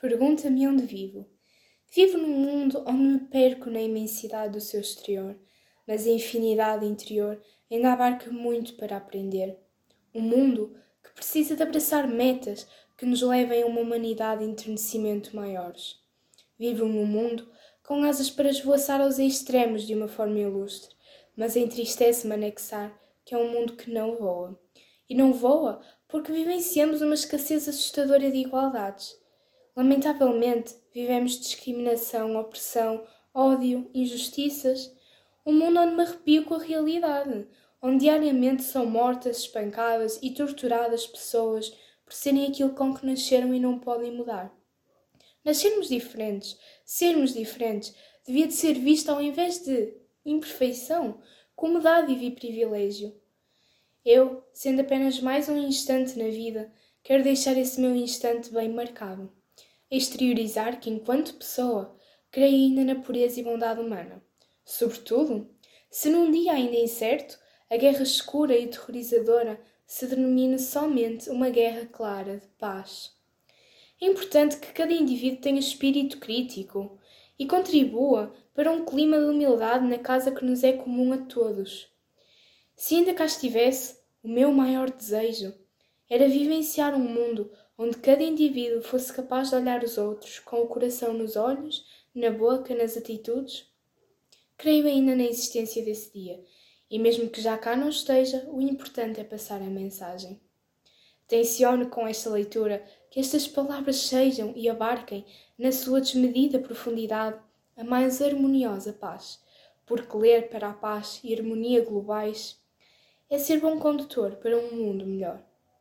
Pergunta-me onde vivo. Vivo num mundo onde me perco na imensidade do seu exterior, mas a infinidade interior ainda abarca muito para aprender. Um mundo que precisa de abraçar metas que nos levem a uma humanidade e enternecimento maiores. Vivo num mundo com asas para esvoaçar aos extremos de uma forma ilustre, mas entristece-me anexar que é um mundo que não voa. E não voa porque vivenciamos uma escassez assustadora de igualdades. Lamentavelmente, vivemos discriminação, opressão, ódio, injustiças. Um mundo onde me arrepio com a realidade, onde diariamente são mortas, espancadas e torturadas pessoas por serem aquilo com que nasceram e não podem mudar. Nascermos diferentes, sermos diferentes, devia de ser visto ao invés de imperfeição, como dádiva e privilégio. Eu, sendo apenas mais um instante na vida, quero deixar esse meu instante bem marcado exteriorizar que, enquanto pessoa, creio ainda na pureza e bondade humana. Sobretudo, se num dia ainda incerto, a guerra escura e aterrorizadora se denomina somente uma guerra clara de paz. É importante que cada indivíduo tenha espírito crítico e contribua para um clima de humildade na casa que nos é comum a todos. Se ainda cá estivesse, o meu maior desejo era vivenciar um mundo onde cada indivíduo fosse capaz de olhar os outros com o coração nos olhos, na boca, nas atitudes? Creio ainda na existência desse dia, e mesmo que já cá não esteja, o importante é passar a mensagem. Tenciono com esta leitura que estas palavras sejam e abarquem, na sua desmedida profundidade, a mais harmoniosa paz, porque ler para a paz e harmonia globais é ser bom condutor para um mundo melhor.